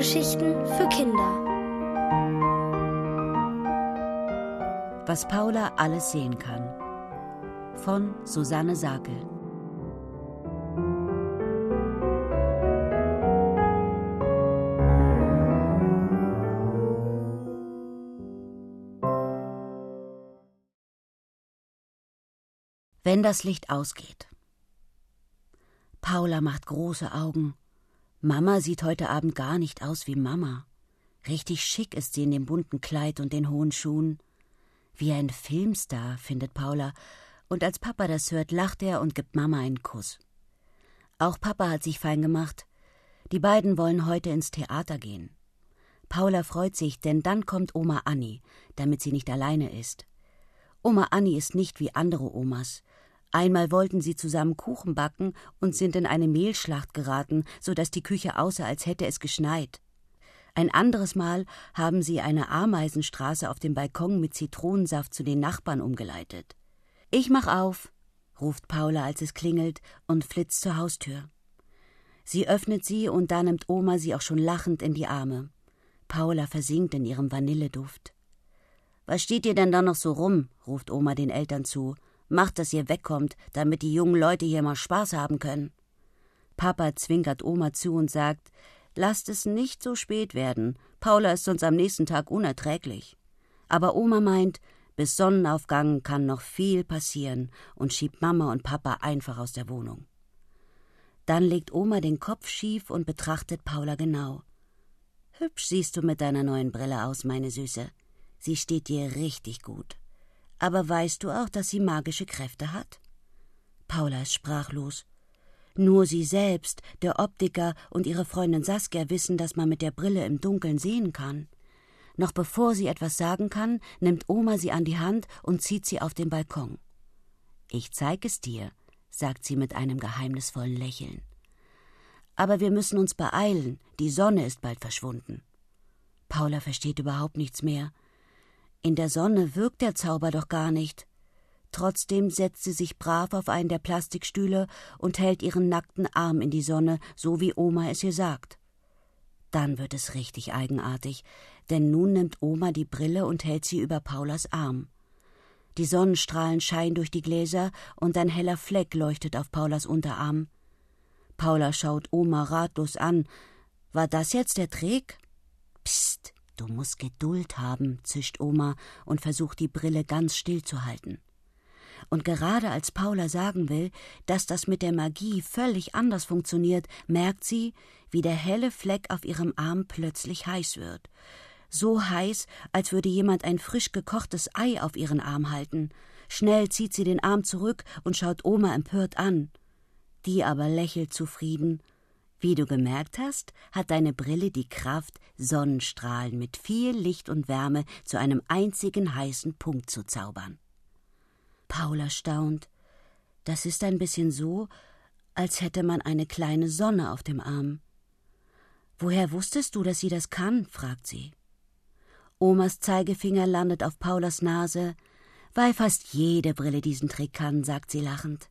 Hörgeschichten für Kinder. Was Paula alles sehen kann. Von Susanne Sakel. Wenn das Licht ausgeht. Paula macht große Augen. Mama sieht heute Abend gar nicht aus wie Mama. Richtig schick ist sie in dem bunten Kleid und den hohen Schuhen. Wie ein Filmstar, findet Paula, und als Papa das hört, lacht er und gibt Mama einen Kuss. Auch Papa hat sich fein gemacht. Die beiden wollen heute ins Theater gehen. Paula freut sich, denn dann kommt Oma Anni, damit sie nicht alleine ist. Oma Anni ist nicht wie andere Omas. Einmal wollten sie zusammen Kuchen backen und sind in eine Mehlschlacht geraten, so dass die Küche aussah, als hätte es geschneit. Ein anderes Mal haben sie eine Ameisenstraße auf dem Balkon mit Zitronensaft zu den Nachbarn umgeleitet. Ich mach auf, ruft Paula, als es klingelt, und flitzt zur Haustür. Sie öffnet sie und da nimmt Oma sie auch schon lachend in die Arme. Paula versinkt in ihrem Vanilleduft. Was steht ihr denn da noch so rum? ruft Oma den Eltern zu Macht, dass ihr wegkommt, damit die jungen Leute hier mal Spaß haben können. Papa zwinkert Oma zu und sagt, lasst es nicht so spät werden. Paula ist sonst am nächsten Tag unerträglich. Aber Oma meint, bis Sonnenaufgang kann noch viel passieren und schiebt Mama und Papa einfach aus der Wohnung. Dann legt Oma den Kopf schief und betrachtet Paula genau. Hübsch siehst du mit deiner neuen Brille aus, meine Süße. Sie steht dir richtig gut. Aber weißt du auch, dass sie magische Kräfte hat? Paula ist sprachlos. Nur sie selbst, der Optiker und ihre Freundin Saskia wissen, dass man mit der Brille im Dunkeln sehen kann. Noch bevor sie etwas sagen kann, nimmt Oma sie an die Hand und zieht sie auf den Balkon. Ich zeig es dir, sagt sie mit einem geheimnisvollen Lächeln. Aber wir müssen uns beeilen, die Sonne ist bald verschwunden. Paula versteht überhaupt nichts mehr. In der Sonne wirkt der Zauber doch gar nicht. Trotzdem setzt sie sich brav auf einen der Plastikstühle und hält ihren nackten Arm in die Sonne, so wie Oma es ihr sagt. Dann wird es richtig eigenartig, denn nun nimmt Oma die Brille und hält sie über Paulas Arm. Die Sonnenstrahlen scheinen durch die Gläser und ein heller Fleck leuchtet auf Paulas Unterarm. Paula schaut Oma ratlos an. War das jetzt der Trick? Psst, Du musst Geduld haben, zischt Oma und versucht die Brille ganz still zu halten. Und gerade als Paula sagen will, dass das mit der Magie völlig anders funktioniert, merkt sie, wie der helle Fleck auf ihrem Arm plötzlich heiß wird. So heiß, als würde jemand ein frisch gekochtes Ei auf ihren Arm halten. Schnell zieht sie den Arm zurück und schaut Oma empört an. Die aber lächelt zufrieden wie du gemerkt hast, hat deine Brille die Kraft, Sonnenstrahlen mit viel Licht und Wärme zu einem einzigen heißen Punkt zu zaubern. Paula staunt. Das ist ein bisschen so, als hätte man eine kleine Sonne auf dem Arm. Woher wusstest du, dass sie das kann? fragt sie. Omas Zeigefinger landet auf Paulas Nase, weil fast jede Brille diesen Trick kann, sagt sie lachend.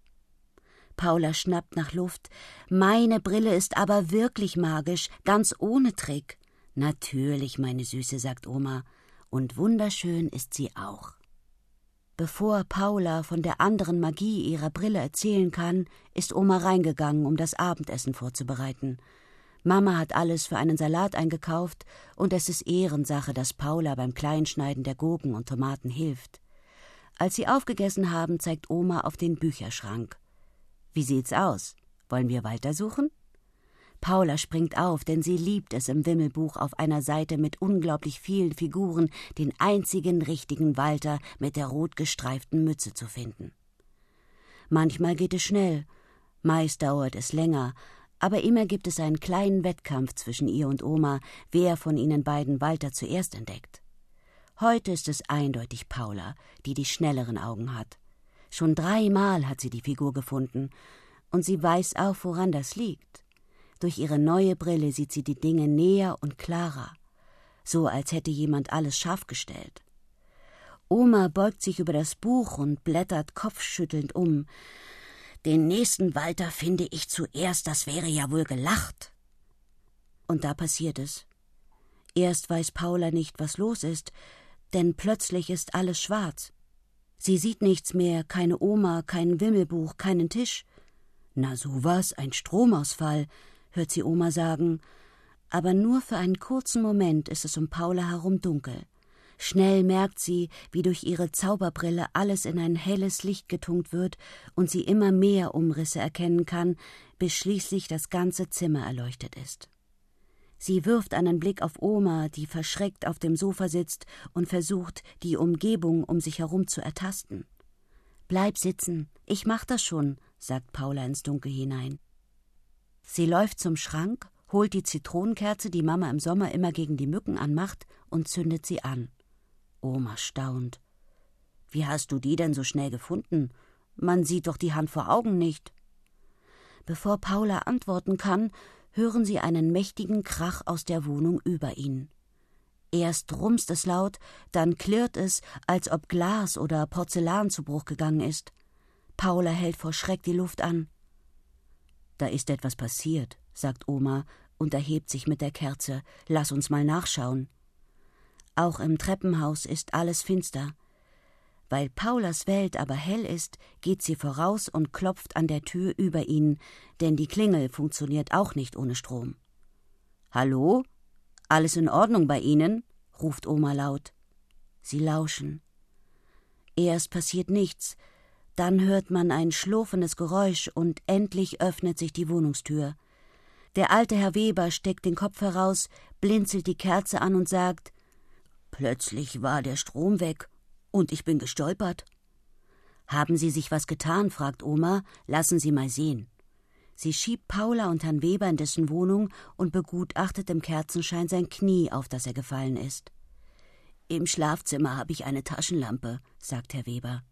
Paula schnappt nach Luft. Meine Brille ist aber wirklich magisch, ganz ohne Trick. Natürlich, meine Süße, sagt Oma. Und wunderschön ist sie auch. Bevor Paula von der anderen Magie ihrer Brille erzählen kann, ist Oma reingegangen, um das Abendessen vorzubereiten. Mama hat alles für einen Salat eingekauft, und es ist Ehrensache, dass Paula beim Kleinschneiden der Gurken und Tomaten hilft. Als sie aufgegessen haben, zeigt Oma auf den Bücherschrank. Wie sieht's aus? Wollen wir weitersuchen? Paula springt auf, denn sie liebt es im Wimmelbuch auf einer Seite mit unglaublich vielen Figuren den einzigen richtigen Walter mit der rot gestreiften Mütze zu finden. Manchmal geht es schnell, meist dauert es länger, aber immer gibt es einen kleinen Wettkampf zwischen ihr und Oma, wer von ihnen beiden Walter zuerst entdeckt. Heute ist es eindeutig Paula, die die schnelleren Augen hat. Schon dreimal hat sie die Figur gefunden, und sie weiß auch, woran das liegt. Durch ihre neue Brille sieht sie die Dinge näher und klarer, so als hätte jemand alles scharf gestellt. Oma beugt sich über das Buch und blättert kopfschüttelnd um. Den nächsten Walter finde ich zuerst, das wäre ja wohl gelacht. Und da passiert es. Erst weiß Paula nicht, was los ist, denn plötzlich ist alles schwarz. Sie sieht nichts mehr, keine Oma, kein Wimmelbuch, keinen Tisch. Na sowas, ein Stromausfall, hört sie Oma sagen, aber nur für einen kurzen Moment ist es um Paula herum dunkel. Schnell merkt sie, wie durch ihre Zauberbrille alles in ein helles Licht getunkt wird und sie immer mehr Umrisse erkennen kann, bis schließlich das ganze Zimmer erleuchtet ist. Sie wirft einen Blick auf Oma, die verschreckt auf dem Sofa sitzt und versucht, die Umgebung um sich herum zu ertasten. Bleib sitzen, ich mach das schon, sagt Paula ins Dunkel hinein. Sie läuft zum Schrank, holt die Zitronenkerze, die Mama im Sommer immer gegen die Mücken anmacht, und zündet sie an. Oma staunt. Wie hast du die denn so schnell gefunden? Man sieht doch die Hand vor Augen nicht. Bevor Paula antworten kann, hören sie einen mächtigen Krach aus der Wohnung über ihnen. Erst rumst es laut, dann klirrt es, als ob Glas oder Porzellan zu Bruch gegangen ist. Paula hält vor Schreck die Luft an. Da ist etwas passiert, sagt Oma und erhebt sich mit der Kerze. Lass uns mal nachschauen. Auch im Treppenhaus ist alles finster. Weil Paulas Welt aber hell ist, geht sie voraus und klopft an der Tür über ihn, denn die Klingel funktioniert auch nicht ohne Strom. Hallo? Alles in Ordnung bei Ihnen? ruft Oma laut. Sie lauschen. Erst passiert nichts, dann hört man ein schlurfendes Geräusch und endlich öffnet sich die Wohnungstür. Der alte Herr Weber steckt den Kopf heraus, blinzelt die Kerze an und sagt Plötzlich war der Strom weg und ich bin gestolpert. Haben Sie sich was getan? fragt Oma. Lassen Sie mal sehen. Sie schiebt Paula und Herrn Weber in dessen Wohnung und begutachtet im Kerzenschein sein Knie, auf das er gefallen ist. Im Schlafzimmer habe ich eine Taschenlampe, sagt Herr Weber.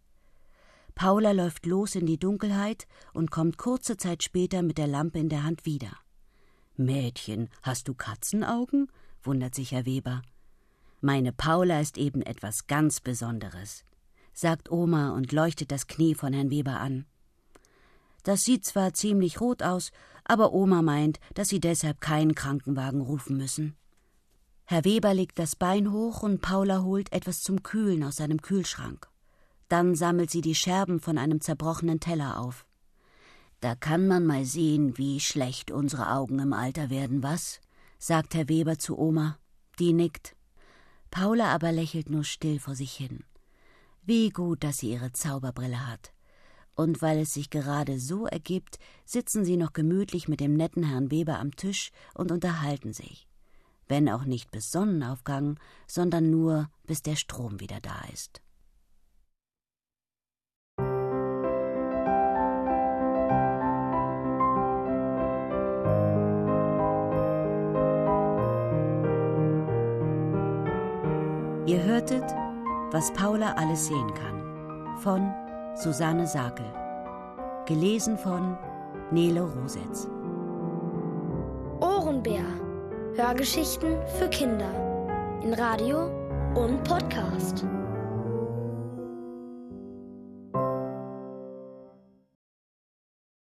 Paula läuft los in die Dunkelheit und kommt kurze Zeit später mit der Lampe in der Hand wieder. Mädchen, hast du Katzenaugen? wundert sich Herr Weber. Meine Paula ist eben etwas ganz Besonderes, sagt Oma und leuchtet das Knie von Herrn Weber an. Das sieht zwar ziemlich rot aus, aber Oma meint, dass sie deshalb keinen Krankenwagen rufen müssen. Herr Weber legt das Bein hoch und Paula holt etwas zum Kühlen aus seinem Kühlschrank. Dann sammelt sie die Scherben von einem zerbrochenen Teller auf. Da kann man mal sehen, wie schlecht unsere Augen im Alter werden, was? sagt Herr Weber zu Oma. Die nickt. Paula aber lächelt nur still vor sich hin. Wie gut, dass sie ihre Zauberbrille hat. Und weil es sich gerade so ergibt, sitzen sie noch gemütlich mit dem netten Herrn Weber am Tisch und unterhalten sich. Wenn auch nicht bis Sonnenaufgang, sondern nur bis der Strom wieder da ist. Hörtet, was Paula alles sehen kann, von Susanne Sakel. Gelesen von Nele Rosetz. Ohrenbär. Hörgeschichten für Kinder. In Radio und Podcast.